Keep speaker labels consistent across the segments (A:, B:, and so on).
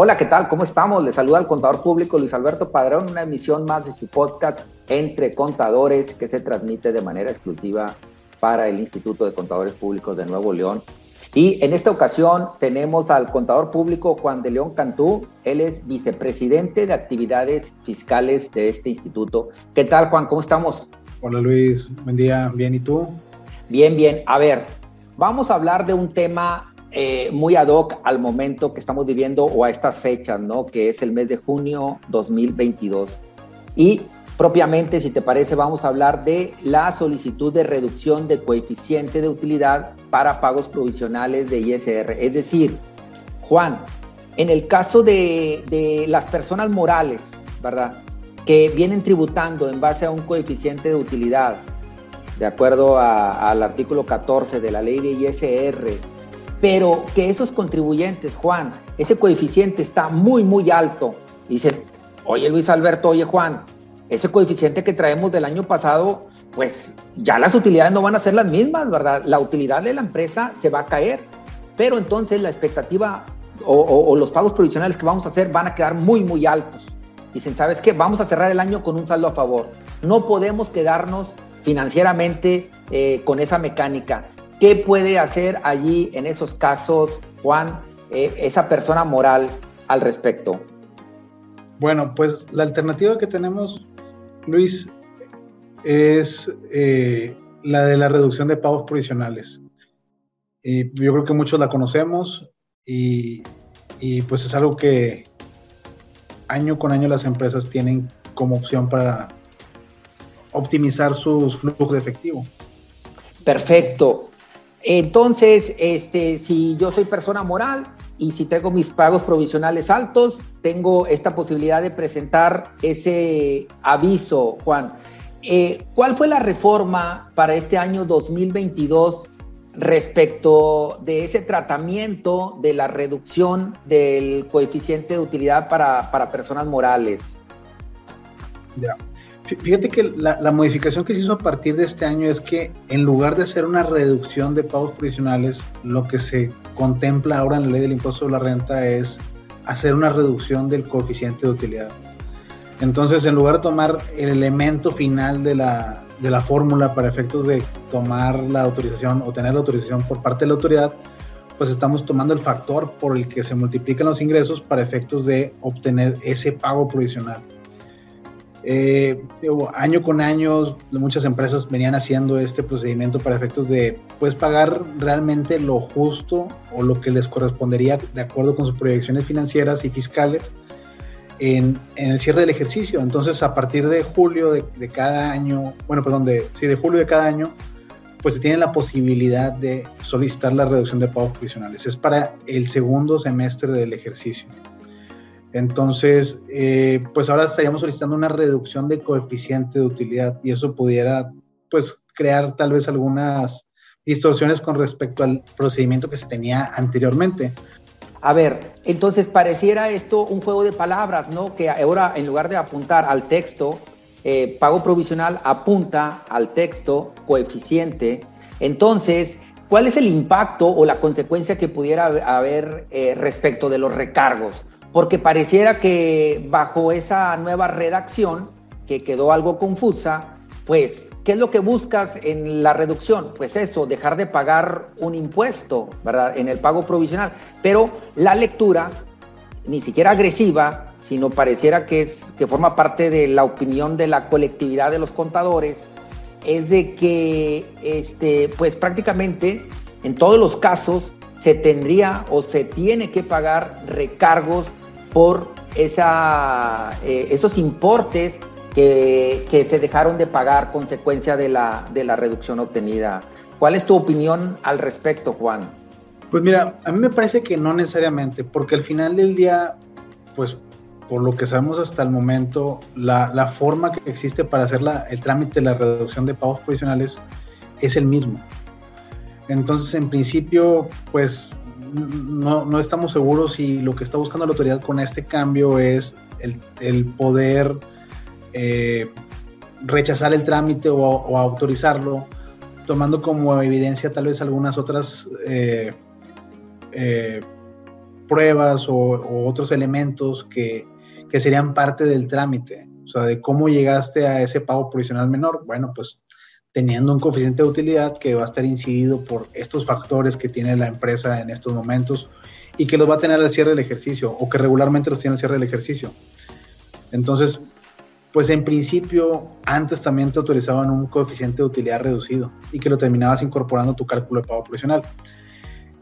A: Hola, ¿qué tal? ¿Cómo estamos? Les saluda el contador público Luis Alberto Padrón, una emisión más de su podcast Entre Contadores que se transmite de manera exclusiva para el Instituto de Contadores Públicos de Nuevo León. Y en esta ocasión tenemos al contador público Juan de León Cantú. Él es vicepresidente de actividades fiscales de este instituto. ¿Qué tal, Juan? ¿Cómo estamos?
B: Hola, Luis. Buen día. Bien, ¿y tú?
A: Bien, bien. A ver, vamos a hablar de un tema eh, muy ad hoc al momento que estamos viviendo o a estas fechas, ¿no? Que es el mes de junio 2022. Y propiamente, si te parece, vamos a hablar de la solicitud de reducción de coeficiente de utilidad para pagos provisionales de ISR. Es decir, Juan, en el caso de, de las personas morales, ¿verdad? Que vienen tributando en base a un coeficiente de utilidad, de acuerdo al artículo 14 de la ley de ISR, pero que esos contribuyentes, Juan, ese coeficiente está muy, muy alto. Dicen, oye Luis Alberto, oye Juan, ese coeficiente que traemos del año pasado, pues ya las utilidades no van a ser las mismas, ¿verdad? La utilidad de la empresa se va a caer, pero entonces la expectativa o, los pagos provisionales que vamos a hacer van a quedar muy, muy altos. Dicen, ¿sabes qué? Vamos a cerrar el año con un saldo a favor. No podemos quedarnos financieramente eh, con esa mecánica. ¿Qué puede hacer allí en esos casos, Juan, eh, esa persona moral al respecto?
B: Bueno, pues la alternativa que tenemos, Luis, es eh, la de la reducción de pagos provisionales. Y yo creo que muchos la conocemos y, y pues es algo que año con año las empresas tienen como opción para optimizar sus flujos de efectivo.
A: Perfecto. Entonces, este, si yo soy persona moral y si tengo mis pagos provisionales altos, tengo esta posibilidad de presentar ese aviso, Juan. Eh, ¿Cuál fue la reforma para este año 2022 respecto de ese tratamiento de la reducción del coeficiente de utilidad para, para personas morales?
B: Fíjate que la, modificación que se hizo a partir de este año es que en lugar de hacer una reducción de pagos provisionales, lo que se contempla ahora en la ley del impuesto de la renta es hacer una reducción del coeficiente de utilidad. Entonces, en lugar de tomar el elemento final de la, de la fórmula para efectos de tomar la autorización o tener la autorización por parte de la autoridad, pues estamos tomando el factor por el que se multiplican los ingresos para efectos de obtener ese pago provisional. Eh, año con año, muchas empresas venían haciendo este procedimiento para efectos de pues pagar realmente lo justo o lo que les correspondería de acuerdo con sus proyecciones financieras y fiscales en, el cierre del ejercicio. Entonces, a partir de julio de, cada año, bueno, perdón, de, sí, de julio de cada año, pues se tiene la posibilidad de solicitar la reducción de pagos provisionales. Es para el segundo semestre del ejercicio. Entonces, eh, pues ahora estaríamos solicitando una reducción de coeficiente de utilidad y eso pudiera, pues, crear tal vez algunas distorsiones con respecto al procedimiento que se tenía anteriormente.
A: A ver, entonces pareciera esto un juego de palabras, ¿no? Que ahora en lugar de apuntar al texto, eh, pago provisional apunta al texto coeficiente. Entonces, ¿cuál es el impacto o la consecuencia que pudiera haber eh, respecto de los recargos? Porque pareciera que bajo esa nueva redacción, que quedó algo confusa, pues, ¿qué es lo que buscas en la reducción? Pues eso, dejar de pagar un impuesto, ¿verdad? En el pago provisional. Pero la lectura, ni siquiera agresiva, sino pareciera que, es, que forma parte de la opinión de la colectividad de los contadores, es de que, este, pues prácticamente en todos los casos se tendría o se tiene que pagar recargos por eh, esos importes que, se dejaron de pagar consecuencia de la, de la reducción obtenida. ¿Cuál es tu opinión al respecto, Juan?
B: Pues mira, a mí me parece que no necesariamente, porque al final del día, pues por lo que sabemos hasta el momento, la, la forma que existe para hacer la, el trámite de la reducción de pagos provisionales es el mismo. Entonces, en principio, pues no, no, estamos seguros si lo que está buscando la autoridad con este cambio es el, poder eh, rechazar el trámite o, autorizarlo, tomando como evidencia tal vez algunas otras eh, eh, pruebas o, otros elementos que, que, serían parte del trámite. O sea, de cómo llegaste a ese pago provisional menor. Bueno, pues teniendo un coeficiente de utilidad que va a estar incidido por estos factores que tiene la empresa en estos momentos y que los va a tener al cierre del ejercicio o que regularmente los tiene al cierre del ejercicio. Entonces, pues en principio antes también te autorizaban un coeficiente de utilidad reducido y que lo terminabas incorporando a tu cálculo de pago profesional.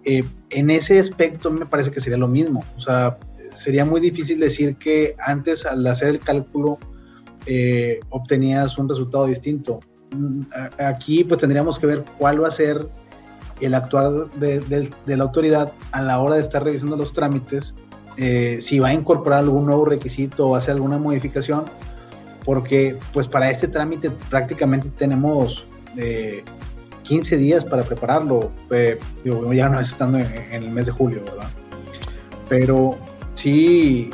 B: Eh, en ese aspecto me parece que sería lo mismo. O sea, sería muy difícil decir que antes al hacer el cálculo eh, obtenías un resultado distinto. Aquí pues tendríamos que ver cuál va a ser el actuar de, la autoridad a la hora de estar revisando los trámites, eh, si va a incorporar algún nuevo requisito o hacer alguna modificación, porque pues para este trámite prácticamente tenemos 15 días para prepararlo, eh, ya no es estando en, el mes de julio, ¿verdad? Pero sí,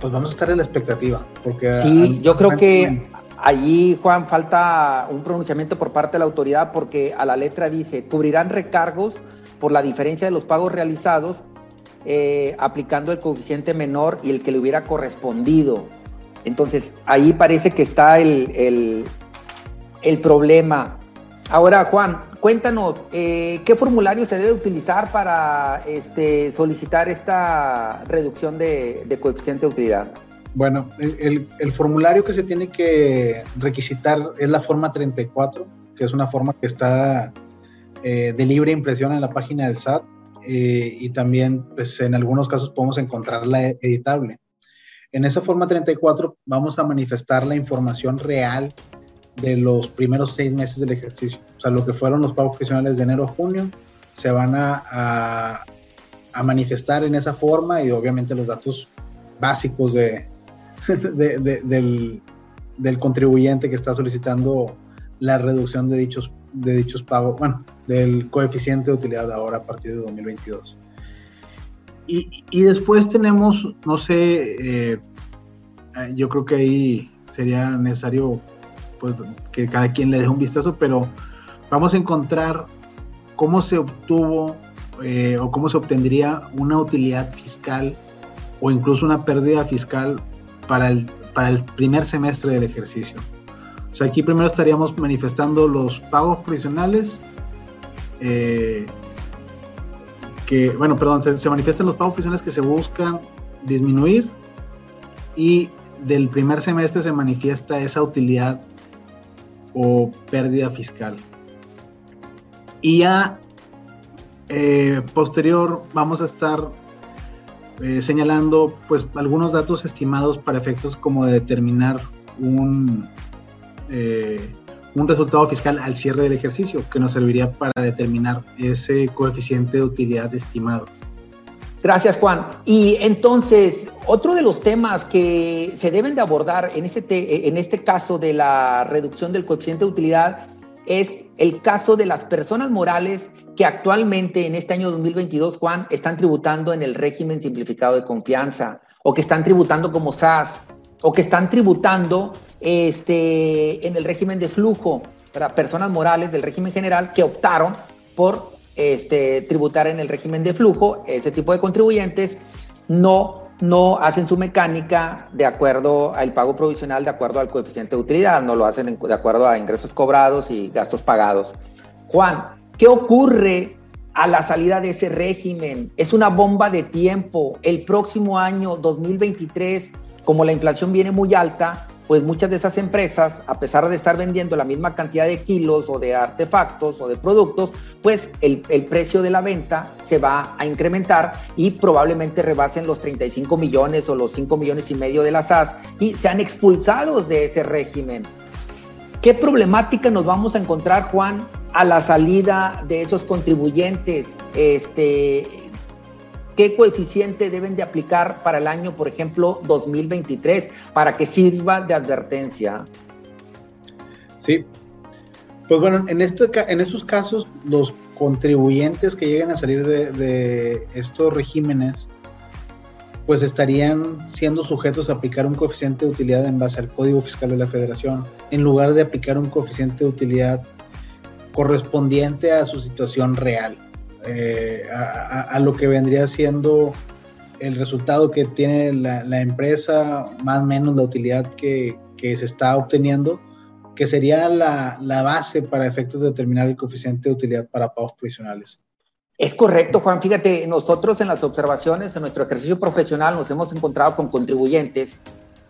B: pues vamos a estar en la expectativa. Porque
A: sí, yo creo que allí, Juan, falta un pronunciamiento por parte de la autoridad porque a la letra dice, cubrirán recargos por la diferencia de los pagos realizados eh, aplicando el coeficiente menor y el que le hubiera correspondido. Entonces, ahí parece que está el, el, el problema. Ahora, Juan, cuéntanos, eh, ¿qué formulario se debe utilizar para este, solicitar esta reducción de, coeficiente de utilidad?
B: Bueno, el, formulario que se tiene que requisitar es la forma 34, que es una forma que está eh, de libre impresión en la página del SAT eh, y también pues, en algunos casos podemos encontrarla editable. En esa forma 34 vamos a manifestar la información real de los primeros seis meses del ejercicio. O sea, lo que fueron los pagos profesionales de enero a junio se van a, manifestar en esa forma y obviamente los datos básicos de, del, del, contribuyente que está solicitando la reducción de dichos, de dichos pagos, bueno, del coeficiente de utilidad ahora a partir de 2022. Y, y después tenemos, no sé, eh, yo creo que ahí sería necesario pues que cada quien le dé un vistazo, pero vamos a encontrar cómo se obtuvo eh, o cómo se obtendría una utilidad fiscal o incluso una pérdida fiscal para el, para el primer semestre del ejercicio. O sea, aquí primero estaríamos manifestando los pagos provisionales, eh, que, bueno, perdón, se, se manifiestan los pagos provisionales que se buscan disminuir y del primer semestre se manifiesta esa utilidad o pérdida fiscal. Y ya eh, posterior vamos a estar eh, señalando pues algunos datos estimados para efectos como de determinar un, eh, un resultado fiscal al cierre del ejercicio que nos serviría para determinar ese coeficiente de utilidad estimado.
A: Gracias, Juan. Y entonces, otro de los temas que se deben de abordar en este, en este caso de la reducción del coeficiente de utilidad es el caso de las personas morales que actualmente en este año 2022, Juan, están tributando en el régimen simplificado de confianza o que están tributando como SAS o que están tributando este, en el régimen de flujo para personas morales del régimen general que optaron por este, tributar en el régimen de flujo, ese tipo de contribuyentes no, no hacen su mecánica de acuerdo al pago provisional, de acuerdo al coeficiente de utilidad, no lo hacen de acuerdo a ingresos cobrados y gastos pagados. Juan, ¿qué ocurre a la salida de ese régimen? Es una bomba de tiempo. El próximo año 2023, como la inflación viene muy alta, pues muchas de esas empresas, a pesar de estar vendiendo la misma cantidad de kilos o de artefactos o de productos, pues el, precio de la venta se va a incrementar y probablemente rebasen los 35 millones o los 5 millones y medio de la SAS y sean expulsados de ese régimen. ¿Qué problemática nos vamos a encontrar, Juan, a la salida de esos contribuyentes? Este, ¿Qué coeficiente deben de aplicar para el año, por ejemplo, 2023, para que sirva de advertencia?
B: Sí. Pues bueno, en, este, en estos casos, los contribuyentes que lleguen a salir de, estos regímenes, pues estarían siendo sujetos a aplicar un coeficiente de utilidad en base al Código Fiscal de la Federación, en lugar de aplicar un coeficiente de utilidad correspondiente a su situación real. Eh, a, lo que vendría siendo el resultado que tiene la, empresa, más o menos la utilidad que, se está obteniendo, que sería la, la, base para efectos de determinar el coeficiente de utilidad para pagos provisionales.
A: Es correcto, Juan. Fíjate, nosotros en las observaciones, en nuestro ejercicio profesional, nos hemos encontrado con contribuyentes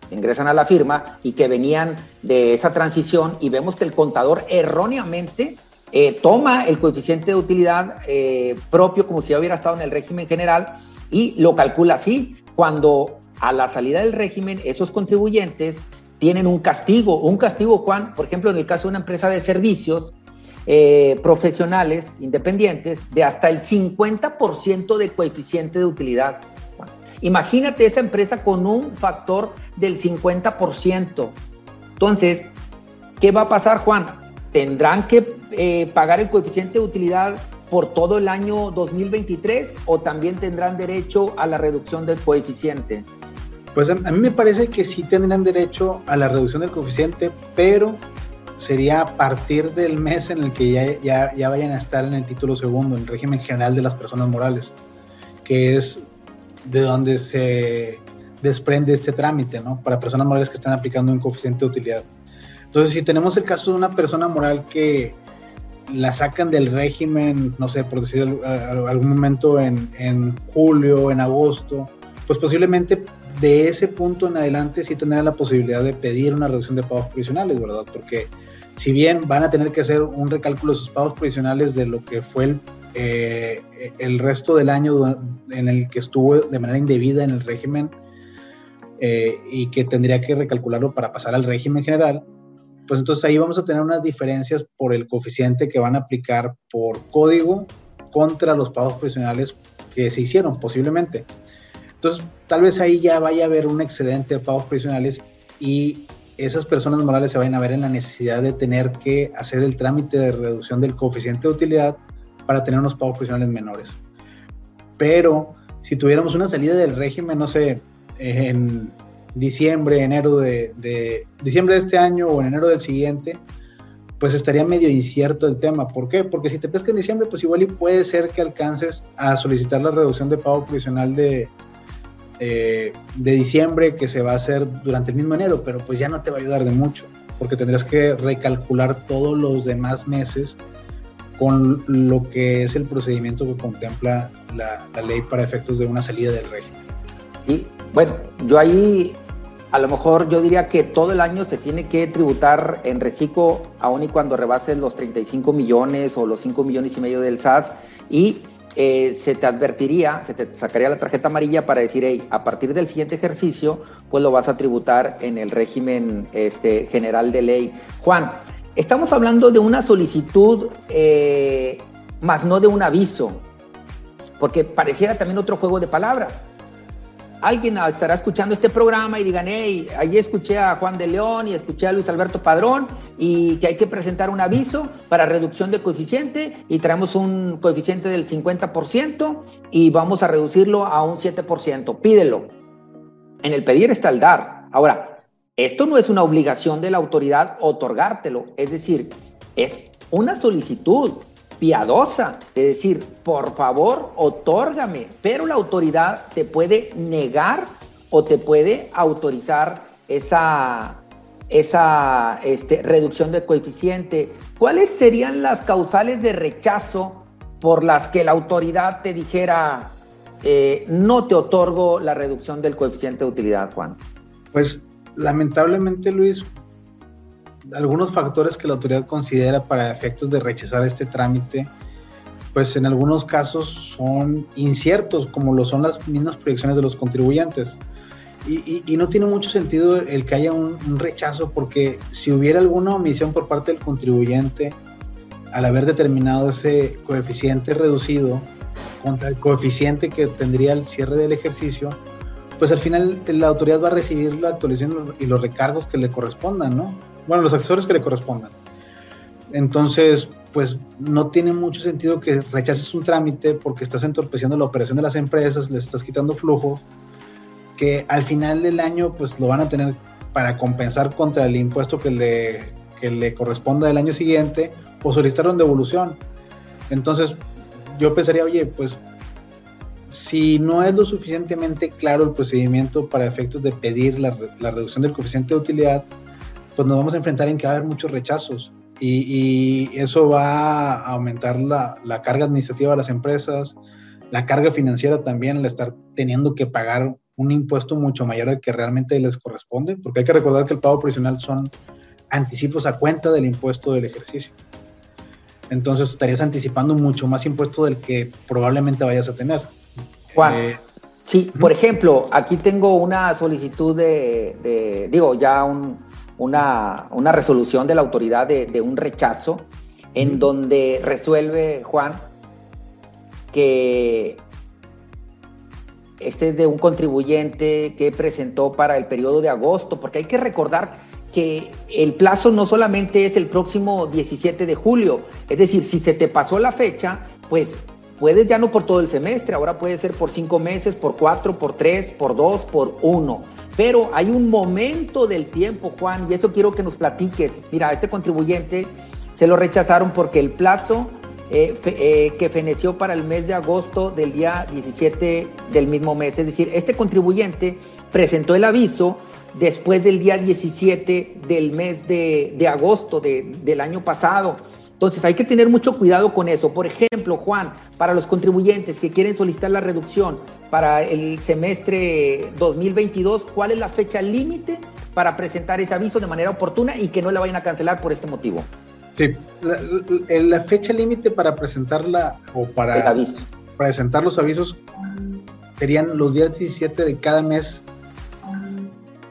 A: que ingresan a la firma y que venían de esa transición y vemos que el contador erróneamente eh, toma el coeficiente de utilidad eh, propio como si ya hubiera estado en el régimen general y lo calcula así. Cuando a la salida del régimen esos contribuyentes tienen un castigo, un castigo, Juan, por ejemplo, en el caso de una empresa de servicios eh, profesionales independientes, de hasta el 50% de coeficiente de utilidad. Imagínate esa empresa con un factor del 50%. Entonces, ¿qué va a pasar, Juan? ¿Tendrán que eh, pagar el coeficiente de utilidad por todo el año 2023 o también tendrán derecho a la reducción del coeficiente?
B: Pues a, mí me parece que sí tendrán derecho a la reducción del coeficiente, pero sería a partir del mes en el que ya, ya, ya vayan a estar en el título segundo, en el régimen general de las personas morales, que es de donde se desprende este trámite, ¿no? Para personas morales que están aplicando un coeficiente de utilidad. Entonces, si tenemos el caso de una persona moral que la sacan del régimen, no sé, por decir algún momento en, en julio, en agosto, pues posiblemente de ese punto en adelante sí tendrán la posibilidad de pedir una reducción de pagos provisionales, ¿verdad? Porque si bien van a tener que hacer un recálculo de sus pagos provisionales de lo que fue el, eh, el resto del año en el que estuvo de manera indebida en el régimen eh, y que tendría que recalcularlo para pasar al régimen general, pues entonces ahí vamos a tener unas diferencias por el coeficiente que van a aplicar por código contra los pagos profesionales que se hicieron posiblemente. Entonces, tal vez ahí ya vaya a haber un excedente de pagos profesionales y esas personas morales se vayan a ver en la necesidad de tener que hacer el trámite de reducción del coeficiente de utilidad para tener unos pagos profesionales menores. Pero si tuviéramos una salida del régimen, no sé, en diciembre, enero de, diciembre de este año o en enero del siguiente, pues estaría medio incierto el tema. ¿Por qué? Porque si te pesca en diciembre, pues igual y puede ser que alcances a solicitar la reducción de pago provisional de, eh, de diciembre que se va a hacer durante el mismo enero, pero pues ya no te va a ayudar de mucho, porque tendrás que recalcular todos los demás meses con lo que es el procedimiento que contempla la, la ley para efectos de una salida del régimen.
A: Y bueno, yo ahí a lo mejor yo diría que todo el año se tiene que tributar en reciclo, aun y cuando rebases los 35 millones o los 5 millones y medio del SAS, y eh, se te advertiría, se te sacaría la tarjeta amarilla para decir, hey, a partir del siguiente ejercicio, pues lo vas a tributar en el régimen este, general de ley. Juan, estamos hablando de una solicitud, eh, más no de un aviso, porque pareciera también otro juego de palabras alguien estará escuchando este programa y digan, hey, allí escuché a Juan de León y escuché a Luis Alberto Padrón y que hay que presentar un aviso para reducción de coeficiente y traemos un coeficiente del 50% y vamos a reducirlo a un 7%. Pídelo. En el pedir está el dar. Ahora, esto no es una obligación de la autoridad otorgártelo, es decir, es una solicitud piadosa de decir, por favor, otórgame, pero la autoridad te puede negar o te puede autorizar esa, esa este, reducción de coeficiente. ¿Cuáles serían las causales de rechazo por las que la autoridad te dijera, eh, no te otorgo la reducción del coeficiente de utilidad, Juan?
B: Pues lamentablemente, Luis, algunos factores que la autoridad considera para efectos de rechazar este trámite, pues en algunos casos son inciertos, como lo son las mismas proyecciones de los contribuyentes. Y, no tiene mucho sentido el que haya un, rechazo, porque si hubiera alguna omisión por parte del contribuyente al haber determinado ese coeficiente reducido contra el coeficiente que tendría el cierre del ejercicio, pues al final la autoridad va a recibir la actualización y los recargos que le correspondan, ¿no? Bueno, los accesorios que le correspondan. Entonces, pues no tiene mucho sentido que rechaces un trámite porque estás entorpeciendo la operación de las empresas, les estás quitando flujo, que al final del año pues lo van a tener para compensar contra el impuesto que le, que le corresponda el año siguiente o solicitar una devolución. Entonces, yo pensaría, oye, pues si no es lo suficientemente claro el procedimiento para efectos de pedir la, reducción del coeficiente de utilidad, pues nos vamos a enfrentar en que va a haber muchos rechazos y, eso va a aumentar la, la, carga administrativa de las empresas, la carga financiera también al estar teniendo que pagar un impuesto mucho mayor al que realmente les corresponde, porque hay que recordar que el pago provisional son anticipos a cuenta del impuesto del ejercicio. Entonces estarías anticipando mucho más impuesto del que probablemente vayas a tener.
A: Juan, eh, sí, por ejemplo, aquí tengo una solicitud de, digo, ya una, una, resolución de la autoridad de, un rechazo en donde resuelve, Juan, que este es de un contribuyente que presentó para el periodo de agosto, porque hay que recordar que el plazo no solamente es el próximo 17 de julio, es decir, si se te pasó la fecha, pues puedes ya no por todo el semestre, ahora puede ser por cinco meses, por cuatro, por tres, por dos, por uno. Pero hay un momento del tiempo, Juan, y eso quiero que nos platiques. Mira, este contribuyente se lo rechazaron porque el plazo eh, eh, que feneció para el mes de agosto del día 17 del mismo mes. Es decir, este contribuyente presentó el aviso después del día 17 del mes de, agosto del año pasado. Entonces hay que tener mucho cuidado con eso. Por ejemplo, Juan, para los contribuyentes que quieren solicitar la reducción para el semestre 2022, ¿cuál es la fecha límite para presentar ese aviso de manera oportuna y que no la vayan a cancelar por este motivo?
B: Sí, la, fecha límite para presentarla o para presentar los avisos serían los días 17 de cada mes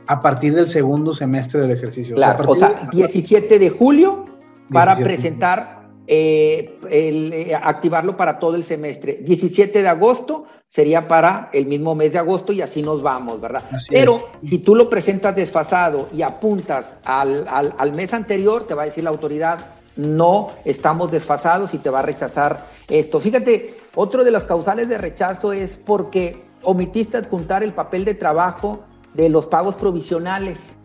B: a partir del segundo semestre del ejercicio.
A: Claro, o sea, 17 de julio para presentar, eh, eh, activarlo para todo el semestre. 17 de agosto sería para el mismo mes de agosto y así nos vamos, ¿verdad? Pero si tú lo presentas desfasado y apuntas al, al, mes anterior, te va a decir la autoridad, no estamos desfasados y te va a rechazar esto. Fíjate, otro de las causales de rechazo es porque omitiste adjuntar el papel de trabajo de los pagos provisionales.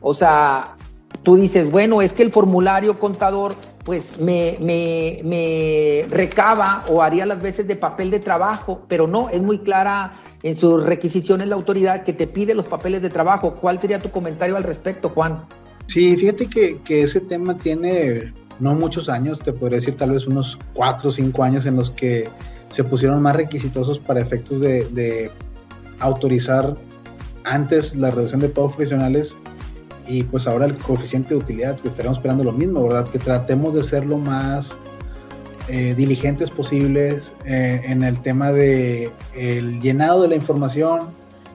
A: O sea, tú dices, bueno, es que el formulario contador pues me, me, recaba o haría las veces de papel de trabajo, pero no, es muy clara en sus requisiciones la autoridad que te pide los papeles de trabajo. ¿Cuál sería tu comentario al respecto, Juan?
B: Sí, fíjate que, ese tema tiene no muchos años, te podría decir tal vez unos cuatro o cinco años en los que se pusieron más requisitosos para efectos de, de autorizar antes la reducción de pagos profesionales y pues ahora el coeficiente de utilidad, que estaremos esperando lo mismo, ¿verdad? Que tratemos de ser lo más eh, diligentes posibles eh, en el tema de el llenado de la información,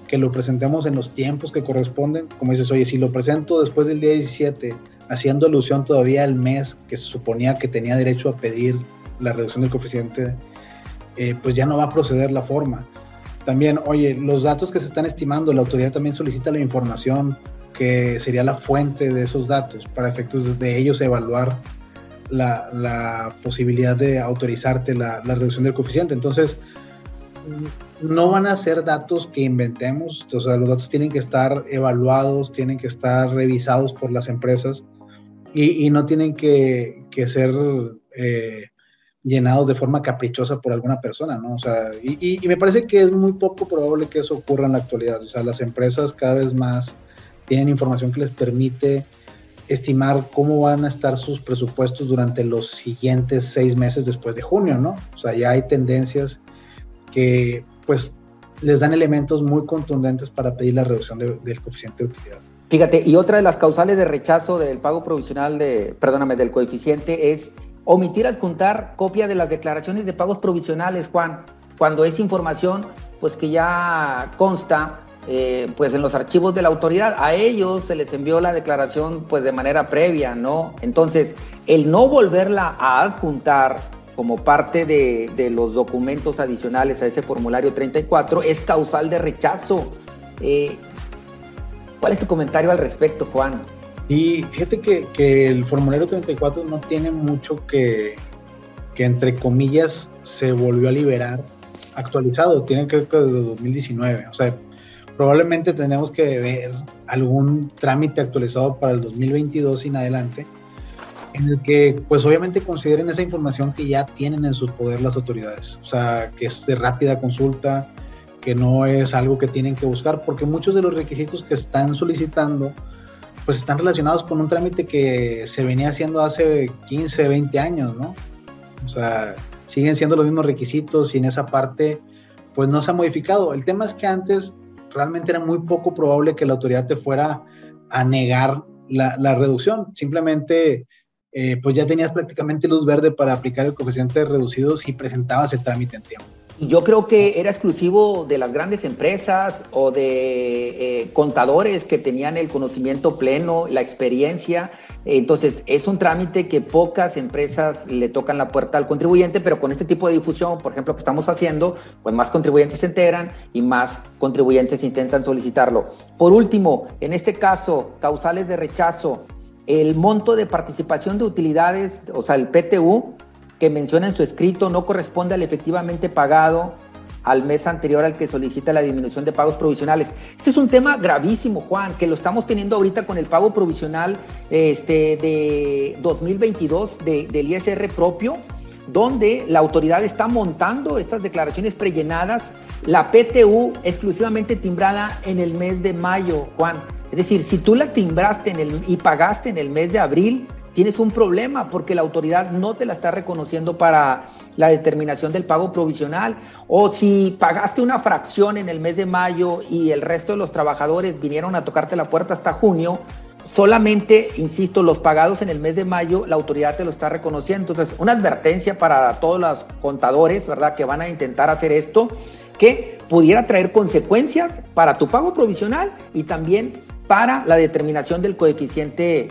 B: que lo presentemos en los tiempos que corresponden. Como dices, oye, si lo presento después del día 17, haciendo alusión todavía al mes que se suponía que tenía derecho a pedir la reducción del coeficiente, eh, pues ya no va a proceder la forma. También, oye, los datos que se están estimando, la autoridad también solicita la información que sería la fuente de esos datos para efectos de ellos evaluar la, posibilidad de autorizarte la, reducción del coeficiente. Entonces, no van a ser datos que inventemos, o sea, los datos tienen que estar evaluados, tienen que estar revisados por las empresas y, no tienen que, ser eh, llenados de forma caprichosa por alguna persona, ¿no? O sea, y, y, me parece que es muy poco probable que eso ocurra en la actualidad. O sea, las empresas cada vez más tienen información que les permite estimar cómo van a estar sus presupuestos durante los siguientes seis meses después de junio, ¿no? O sea, ya hay tendencias que pues les dan elementos muy contundentes para pedir la reducción del coeficiente de utilidad.
A: Fíjate, y otra de las causales de rechazo del pago provisional de, perdóname, del coeficiente es omitir adjuntar copia de las declaraciones de pagos provisionales, Juan, cuando es información pues que ya consta eh, pues en los archivos de la autoridad. A ellos se les envió la declaración pues de manera previa, ¿no? Entonces, el no volverla a adjuntar como parte de, los documentos adicionales a ese formulario 34 es causal de rechazo. Eh, ¿Cuál es tu comentario al respecto, Juan?
B: Y fíjate que, que el formulario 34 no tiene mucho que, que, entre comillas, se volvió a liberar actualizado. Tiene creo que desde 2019. O sea, probablemente tenemos que ver algún trámite actualizado para el 2022 en adelante, en el que pues obviamente consideren esa información que ya tienen en su poder las autoridades, o sea, que es de rápida consulta, que no es algo que tienen que buscar, porque muchos de los requisitos que están solicitando pues están relacionados con un trámite que se venía haciendo hace 15, 20 años, ¿no? O sea, siguen siendo los mismos requisitos y en esa parte pues no se ha modificado. El tema es que antes realmente era muy poco probable que la autoridad te fuera a negar la, la reducción. Simplemente eh, pues ya tenías prácticamente luz verde para aplicar el coeficiente reducido si presentabas el trámite en tiempo.
A: Y yo creo que era exclusivo de las grandes empresas o de eh, contadores que tenían el conocimiento pleno, la experiencia. Entonces, es un trámite que pocas empresas le tocan la puerta al contribuyente, pero con este tipo de difusión, por ejemplo, que estamos haciendo, pues más contribuyentes se enteran y más contribuyentes intentan solicitarlo. Por último, en este caso, causales de rechazo, el monto de participación de utilidades, o sea, el PTU, que menciona en su escrito no corresponde al efectivamente pagado al mes anterior al que solicita la disminución de pagos provisionales. Ese es un tema gravísimo, Juan, que lo estamos teniendo ahorita con el pago provisional este, de 2022 del ISR propio, donde la autoridad está montando estas declaraciones prellenadas, la PTU exclusivamente timbrada en el mes de mayo, Juan. Es decir, si tú la timbraste en el, y pagaste en el mes de abril, tienes un problema porque la autoridad no te la está reconociendo para la determinación del pago provisional. O si pagaste una fracción en el mes de mayo y el resto de los trabajadores vinieron a tocarte la puerta hasta junio, solamente, insisto, los pagados en el mes de mayo, la autoridad te lo está reconociendo. Entonces, una advertencia para todos los contadores, ¿verdad?, que van a intentar hacer esto, que pudiera traer consecuencias para tu pago provisional y también para la determinación del coeficiente,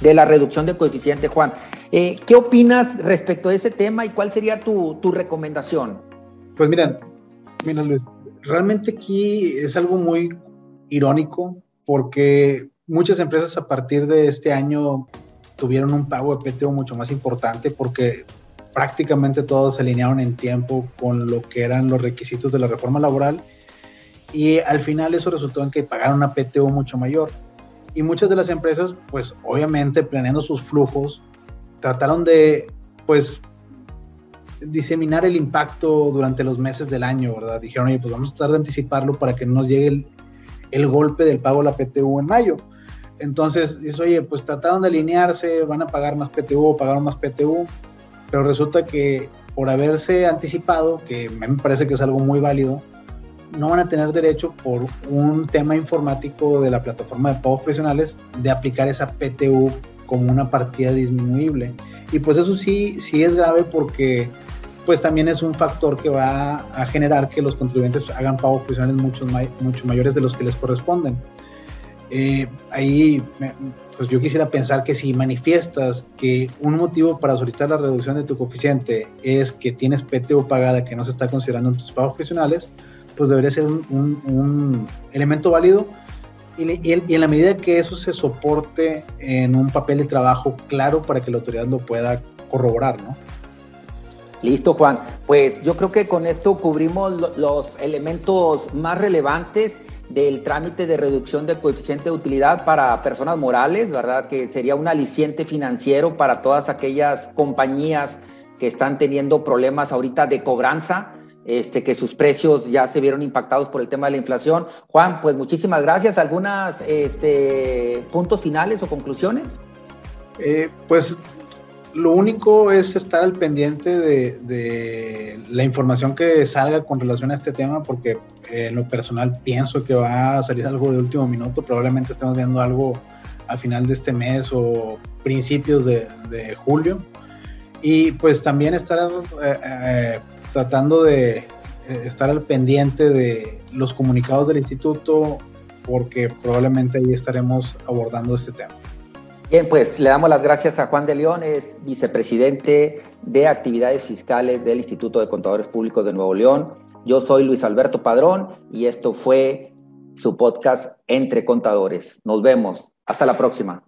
A: de la reducción del coeficiente, Juan. Eh, ¿Qué opinas respecto a ese tema y cuál sería tu, tu recomendación?
B: Pues miren, mira Luis, realmente aquí es algo muy irónico porque muchas empresas a partir de este año tuvieron un pago de PTO mucho más importante porque prácticamente todos se alinearon en tiempo con lo que eran los requisitos de la reforma laboral y al final eso resultó en que pagaron una PTO mucho mayor. Y muchas de las empresas, pues obviamente planeando sus flujos, trataron de, pues, diseminar el impacto durante los meses del año, ¿verdad? Dijeron, oye, pues vamos a tratar de anticiparlo para que no nos llegue el, el golpe del pago de la PTU en mayo. Entonces, dice, oye, pues trataron de alinearse, van a pagar más PTU pagaron más PTU, pero resulta que por haberse anticipado, que me parece que es algo muy válido, no van a tener derecho por un tema informático de la plataforma de pagos profesionales de aplicar esa PTU como una partida disminuible. Y pues eso sí, sí es grave porque pues también es un factor que va a generar que los contribuyentes hagan pagos profesionales mucho, mucho mayores de los que les corresponden. Eh, ahí pues yo quisiera pensar que si manifiestas que un motivo para solicitar la reducción de tu coeficiente es que tienes PTU pagada que no se está considerando en tus pagos profesionales, pues debería ser un, elemento válido y, en la medida que eso se soporte en un papel de trabajo claro para que la autoridad lo pueda corroborar, ¿no?
A: Listo, Juan. Pues yo creo que con esto cubrimos los elementos más relevantes del trámite de reducción del coeficiente de utilidad para personas morales, ¿verdad? Que sería un aliciente financiero para todas aquellas compañías que están teniendo problemas ahorita de cobranza este, que sus precios ya se vieron impactados por el tema de la inflación. Juan, pues muchísimas gracias. ¿Algunos este, puntos finales o conclusiones?
B: Eh, pues lo único es estar al pendiente de, la información que salga con relación a este tema, porque eh, en lo personal pienso que va a salir algo de último minuto. Probablemente estemos viendo algo al final de este mes o principios de, julio. Y pues también estar eh, tratando de eh, estar al pendiente de los comunicados del instituto porque probablemente ahí estaremos abordando este tema.
A: Bien, pues le damos las gracias a Juan de León, es vicepresidente de actividades fiscales del Instituto de Contadores Públicos de Nuevo León. Yo soy Luis Alberto Padrón y esto fue su podcast Entre Contadores. Nos vemos. Hasta la próxima.